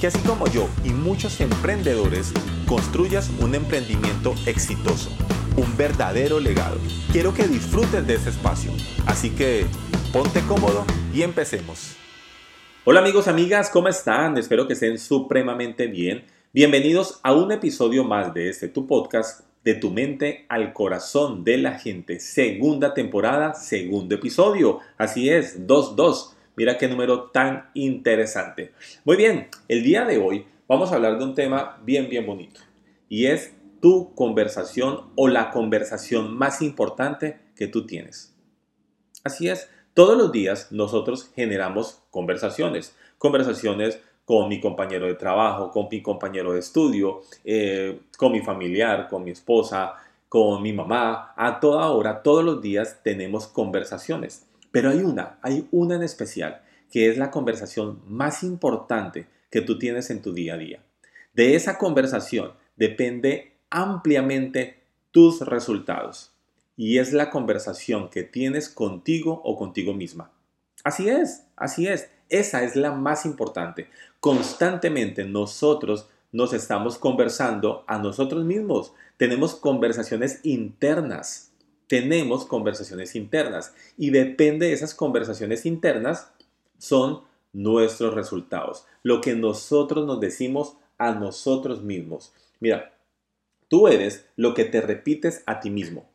que así como yo y muchos emprendedores construyas un emprendimiento exitoso, un verdadero legado. Quiero que disfrutes de ese espacio, así que ponte cómodo y empecemos. Hola amigos, amigas, ¿cómo están? Espero que estén supremamente bien. Bienvenidos a un episodio más de este tu podcast, de tu mente al corazón de la gente. Segunda temporada, segundo episodio. Así es, 2-2. Mira qué número tan interesante. Muy bien, el día de hoy vamos a hablar de un tema bien, bien bonito. Y es tu conversación o la conversación más importante que tú tienes. Así es, todos los días nosotros generamos conversaciones. Conversaciones con mi compañero de trabajo, con mi compañero de estudio, eh, con mi familiar, con mi esposa, con mi mamá. A toda hora, todos los días tenemos conversaciones. Pero hay una, hay una en especial, que es la conversación más importante que tú tienes en tu día a día. De esa conversación depende ampliamente tus resultados. Y es la conversación que tienes contigo o contigo misma. Así es, así es. Esa es la más importante. Constantemente nosotros nos estamos conversando a nosotros mismos. Tenemos conversaciones internas tenemos conversaciones internas y depende de esas conversaciones internas son nuestros resultados, lo que nosotros nos decimos a nosotros mismos. Mira, tú eres lo que te repites a ti mismo.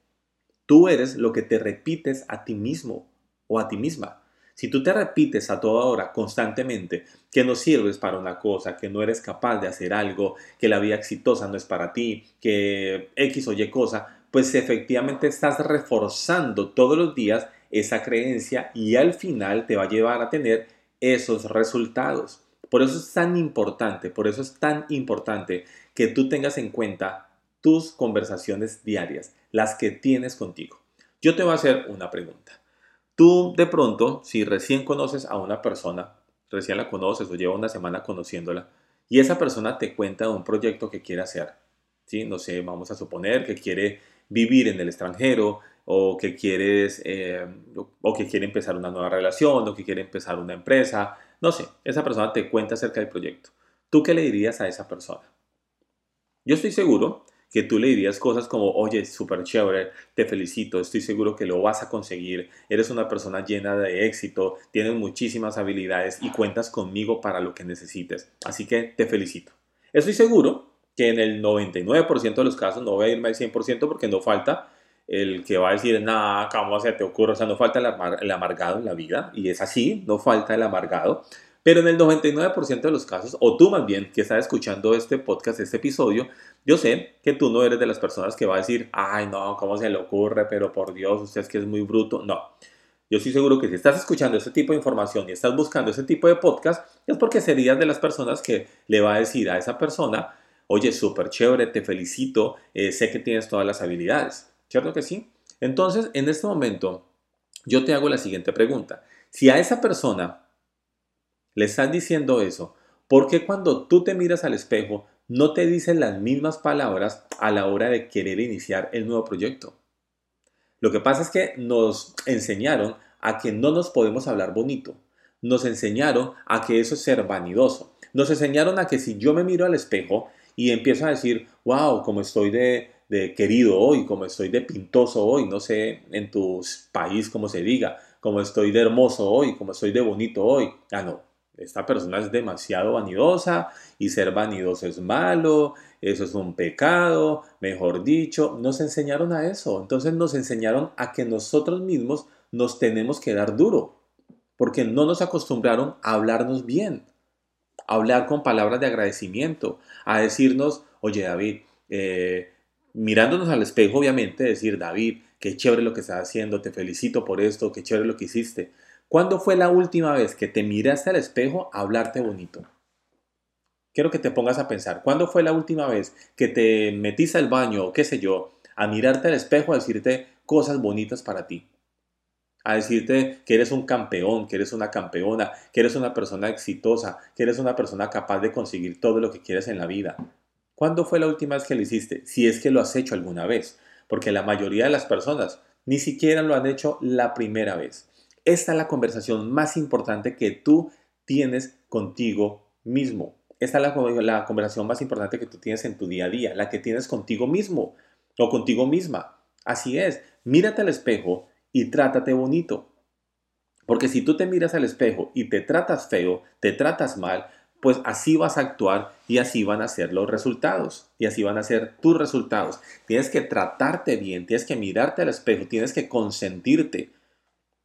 Tú eres lo que te repites a ti mismo o a ti misma. Si tú te repites a toda hora constantemente que no sirves para una cosa, que no eres capaz de hacer algo, que la vida exitosa no es para ti, que X o Y cosa, pues efectivamente estás reforzando todos los días esa creencia y al final te va a llevar a tener esos resultados. Por eso es tan importante, por eso es tan importante que tú tengas en cuenta tus conversaciones diarias, las que tienes contigo. Yo te voy a hacer una pregunta. Tú de pronto, si recién conoces a una persona, recién la conoces o lleva una semana conociéndola, y esa persona te cuenta de un proyecto que quiere hacer, ¿sí? No sé, vamos a suponer que quiere vivir en el extranjero o que quieres eh, o que quiere empezar una nueva relación o que quiere empezar una empresa, no sé, esa persona te cuenta acerca del proyecto. ¿Tú qué le dirías a esa persona? Yo estoy seguro que tú le dirías cosas como, oye, súper chévere, te felicito, estoy seguro que lo vas a conseguir, eres una persona llena de éxito, tienes muchísimas habilidades y cuentas conmigo para lo que necesites. Así que te felicito. Estoy seguro que en el 99% de los casos, no voy a irme al 100% porque no falta el que va a decir, nada, ¿cómo se te ocurre? O sea, no falta el, amargado en la vida, y es así, no falta el amargado. Pero en el 99% de los casos, o tú más bien que estás escuchando este podcast, este episodio, yo sé que tú no eres de las personas que va a decir, ay, no, ¿cómo se le ocurre? Pero por Dios, usted es que es muy bruto. No. Yo estoy seguro que si estás escuchando este tipo de información y estás buscando ese tipo de podcast, es porque serías de las personas que le va a decir a esa persona, oye, súper chévere, te felicito, eh, sé que tienes todas las habilidades, ¿cierto que sí? Entonces, en este momento, yo te hago la siguiente pregunta. Si a esa persona le estás diciendo eso, ¿por qué cuando tú te miras al espejo no te dicen las mismas palabras a la hora de querer iniciar el nuevo proyecto? Lo que pasa es que nos enseñaron a que no nos podemos hablar bonito. Nos enseñaron a que eso es ser vanidoso. Nos enseñaron a que si yo me miro al espejo y empiezo a decir, wow, como estoy de, querido hoy, como estoy de pintoso hoy, no sé en tu país cómo se diga, como estoy de hermoso hoy, como estoy de bonito hoy. Ah, no, esta persona es demasiado vanidosa y ser vanidoso es malo, eso es un pecado, mejor dicho, nos enseñaron a eso. Entonces nos enseñaron a que nosotros mismos nos tenemos que dar duro, porque no nos acostumbraron a hablarnos bien hablar con palabras de agradecimiento, a decirnos, oye David, eh, mirándonos al espejo, obviamente, decir, David, qué chévere lo que estás haciendo, te felicito por esto, qué chévere lo que hiciste. ¿Cuándo fue la última vez que te miraste al espejo a hablarte bonito? quiero que te pongas a pensar, ¿cuándo fue la última vez que te metiste al baño o qué sé yo, a mirarte al espejo, a decirte cosas bonitas para ti? A decirte que eres un campeón, que eres una campeona, que eres una persona exitosa, que eres una persona capaz de conseguir todo lo que quieres en la vida. ¿Cuándo fue la última vez que lo hiciste? Si es que lo has hecho alguna vez. Porque la mayoría de las personas ni siquiera lo han hecho la primera vez. Esta es la conversación más importante que tú tienes contigo mismo. Esta es la, conversación más importante que tú tienes en tu día a día, la que tienes contigo mismo o contigo misma. Así es, mírate al espejo y trátate bonito. Porque si tú te miras al espejo y te tratas feo, te tratas mal, pues así vas a actuar y así van a ser los resultados. Y así van a ser tus resultados. Tienes que tratarte bien, tienes que mirarte al espejo, tienes que consentirte.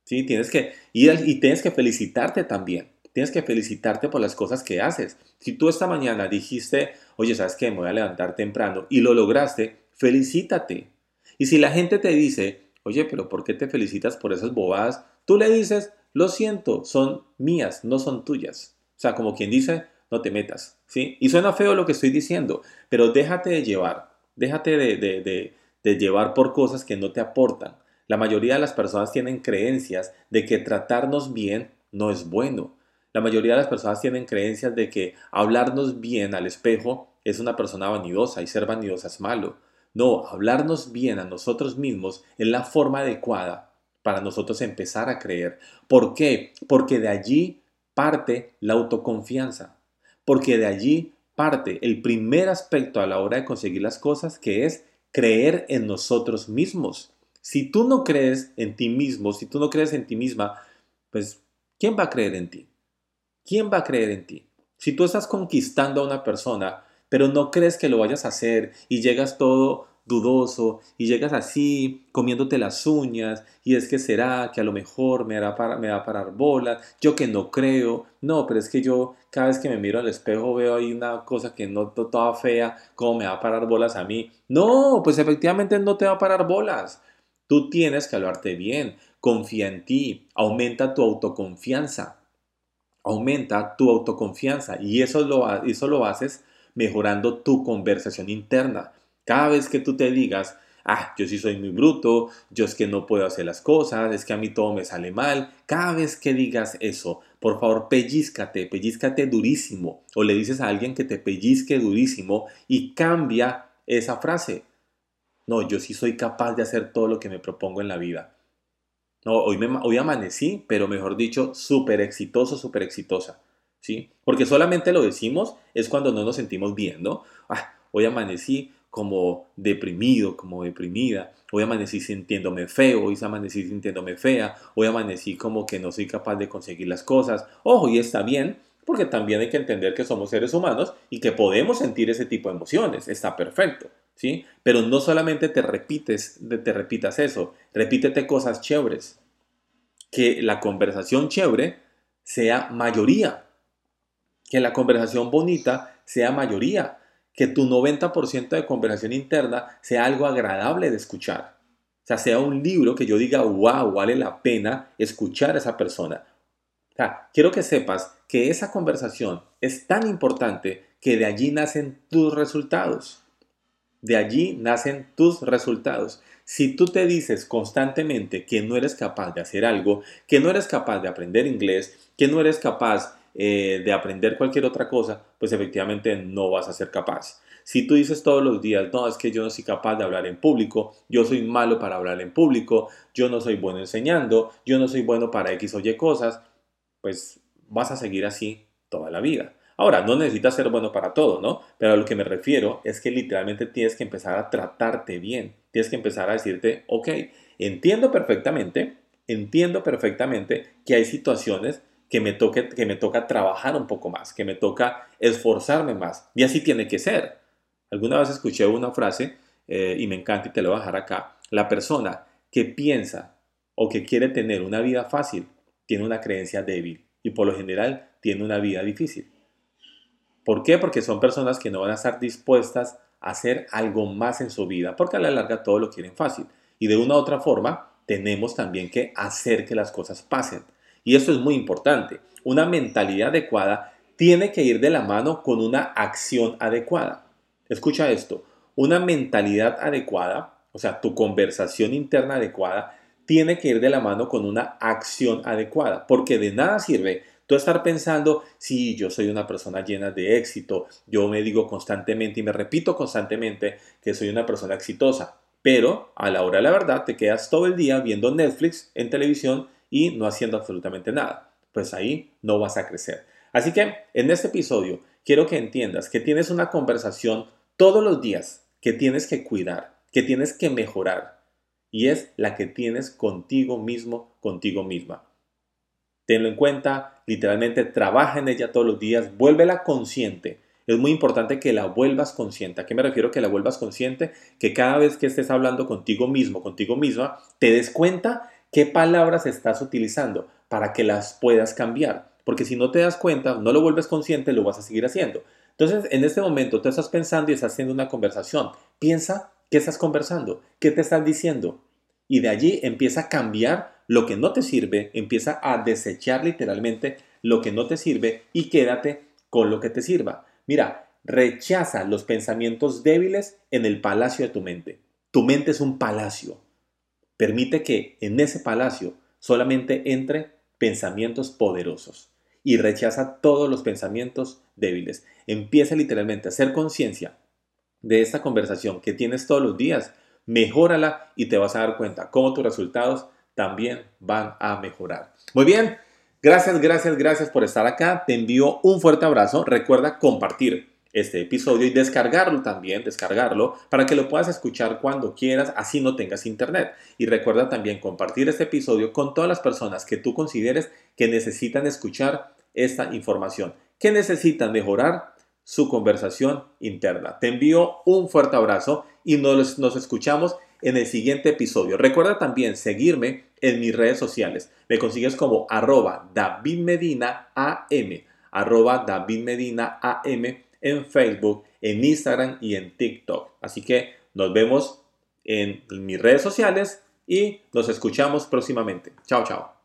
¿sí? Tienes que ir y tienes que felicitarte también. Tienes que felicitarte por las cosas que haces. Si tú esta mañana dijiste, oye, ¿sabes qué? Me voy a levantar temprano y lo lograste, felicítate. Y si la gente te dice, oye, pero ¿por qué te felicitas por esas bobadas? Tú le dices, lo siento, son mías, no son tuyas. O sea, como quien dice, no te metas. ¿sí? Y suena feo lo que estoy diciendo, pero déjate de llevar, déjate de, de, de llevar por cosas que no te aportan. La mayoría de las personas tienen creencias de que tratarnos bien no es bueno. La mayoría de las personas tienen creencias de que hablarnos bien al espejo es una persona vanidosa y ser vanidosa es malo. No, hablarnos bien a nosotros mismos es la forma adecuada para nosotros empezar a creer. ¿Por qué? Porque de allí parte la autoconfianza. Porque de allí parte el primer aspecto a la hora de conseguir las cosas que es creer en nosotros mismos. Si tú no crees en ti mismo, si tú no crees en ti misma, pues ¿quién va a creer en ti? ¿quién va a creer en ti? Si tú estás conquistando a una persona, pero no crees que lo vayas a hacer y llegas todo dudoso y llegas así comiéndote las uñas y es que será que a lo mejor me, hará me va a parar bolas, yo que no creo, no, pero es que yo cada vez que me miro al espejo veo ahí una cosa que no toda fea, ¿cómo me va a parar bolas a mí? No, pues efectivamente no te va a parar bolas. Tú tienes que hablarte bien, confía en ti, aumenta tu autoconfianza aumenta tu autoconfianza y eso lo, eso lo haces mejorando tu conversación interna. Cada vez que tú te digas, ah, yo sí soy muy bruto, yo es que no puedo hacer las cosas, es que a mí todo me sale mal, cada vez que digas eso, por favor pellizcate, pellizcate durísimo o le dices a alguien que te pellizque durísimo y cambia esa frase. No, yo sí soy capaz de hacer todo lo que me propongo en la vida. No, hoy, me, hoy amanecí, pero mejor dicho, súper exitoso, súper exitosa. ¿Sí? Porque solamente lo decimos es cuando no nos sentimos bien, ¿no? Ah, hoy amanecí como deprimido, como deprimida. Hoy amanecí sintiéndome feo, hoy amanecí sintiéndome fea, hoy amanecí como que no soy capaz de conseguir las cosas. Ojo, y está bien, porque también hay que entender que somos seres humanos y que podemos sentir ese tipo de emociones. Está perfecto. ¿sí? Pero no solamente te repites, te repitas eso, repítete cosas chéveres. Que la conversación chévere sea mayoría. Que la conversación bonita sea mayoría. Que tu 90% de conversación interna sea algo agradable de escuchar. O sea, un libro que yo diga, wow, vale la pena escuchar a esa persona. O quiero que sepas que esa conversación es tan importante que de allí nacen tus resultados. De allí nacen tus resultados. Si tú te dices constantemente que no eres capaz de hacer algo, que no eres capaz de aprender inglés, que no eres capaz eh, de aprender cualquier otra cosa, pues efectivamente no vas a ser capaz. Si tú dices todos los días, no, es que yo no soy capaz de hablar en público, yo soy malo para hablar en público, yo no soy bueno enseñando, yo no soy bueno para X o Y cosas, pues vas a seguir así toda la vida. Ahora, no necesitas ser bueno para todo, ¿no? Pero a lo que me refiero es que literalmente tienes que empezar a tratarte bien. Tienes que empezar a decirte, ok, entiendo perfectamente, entiendo perfectamente que hay situaciones que me, toque, que me toca trabajar un poco más, que me toca esforzarme más. Y así tiene que ser. Alguna vez escuché una frase eh, y me encanta y te lo voy a dejar acá. La persona que piensa o que quiere tener una vida fácil tiene una creencia débil y por lo general tiene una vida difícil. ¿Por qué? Porque son personas que no van a estar dispuestas a hacer algo más en su vida, porque a la larga todo lo quieren fácil. Y de una u otra forma, tenemos también que hacer que las cosas pasen. Y eso es muy importante. Una mentalidad adecuada tiene que ir de la mano con una acción adecuada. Escucha esto, una mentalidad adecuada, o sea, tu conversación interna adecuada, tiene que ir de la mano con una acción adecuada, porque de nada sirve tú estar pensando, sí, yo soy una persona llena de éxito, yo me digo constantemente y me repito constantemente que soy una persona exitosa, pero a la hora de la verdad te quedas todo el día viendo Netflix en televisión y no haciendo absolutamente nada. Pues ahí no vas a crecer. Así que en este episodio quiero que entiendas que tienes una conversación todos los días que tienes que cuidar, que tienes que mejorar. Y es la que tienes contigo mismo, contigo misma. Tenlo en cuenta, literalmente trabaja en ella todos los días, vuélvela consciente es muy importante que la vuelvas consciente. ¿A qué me refiero que la vuelvas consciente? Que cada vez que estés hablando contigo mismo, contigo misma, te des cuenta qué palabras estás utilizando para que las puedas cambiar. Porque si no te das cuenta, no lo vuelves consciente, lo vas a seguir haciendo. Entonces, en este momento, tú estás pensando y estás haciendo una conversación. Piensa qué estás conversando, qué te estás diciendo. Y de allí empieza a cambiar lo que no te sirve, empieza a desechar literalmente lo que no te sirve y quédate con lo que te sirva. Mira, rechaza los pensamientos débiles en el palacio de tu mente. Tu mente es un palacio. Permite que en ese palacio solamente entre pensamientos poderosos y rechaza todos los pensamientos débiles. Empieza literalmente a hacer conciencia de esta conversación que tienes todos los días. Mejórala y te vas a dar cuenta cómo tus resultados también van a mejorar. Muy bien, Gracias, gracias, gracias por estar acá. Te envío un fuerte abrazo. Recuerda compartir este episodio y descargarlo también, descargarlo para que lo puedas escuchar cuando quieras, así no tengas internet. Y recuerda también compartir este episodio con todas las personas que tú consideres que necesitan escuchar esta información, que necesitan mejorar su conversación interna. Te envío un fuerte abrazo y nos, nos escuchamos en el siguiente episodio. Recuerda también seguirme en mis redes sociales. Me consigues como arroba David Medina en Facebook, en Instagram y en TikTok. Así que nos vemos en mis redes sociales y nos escuchamos próximamente. Chao, chao.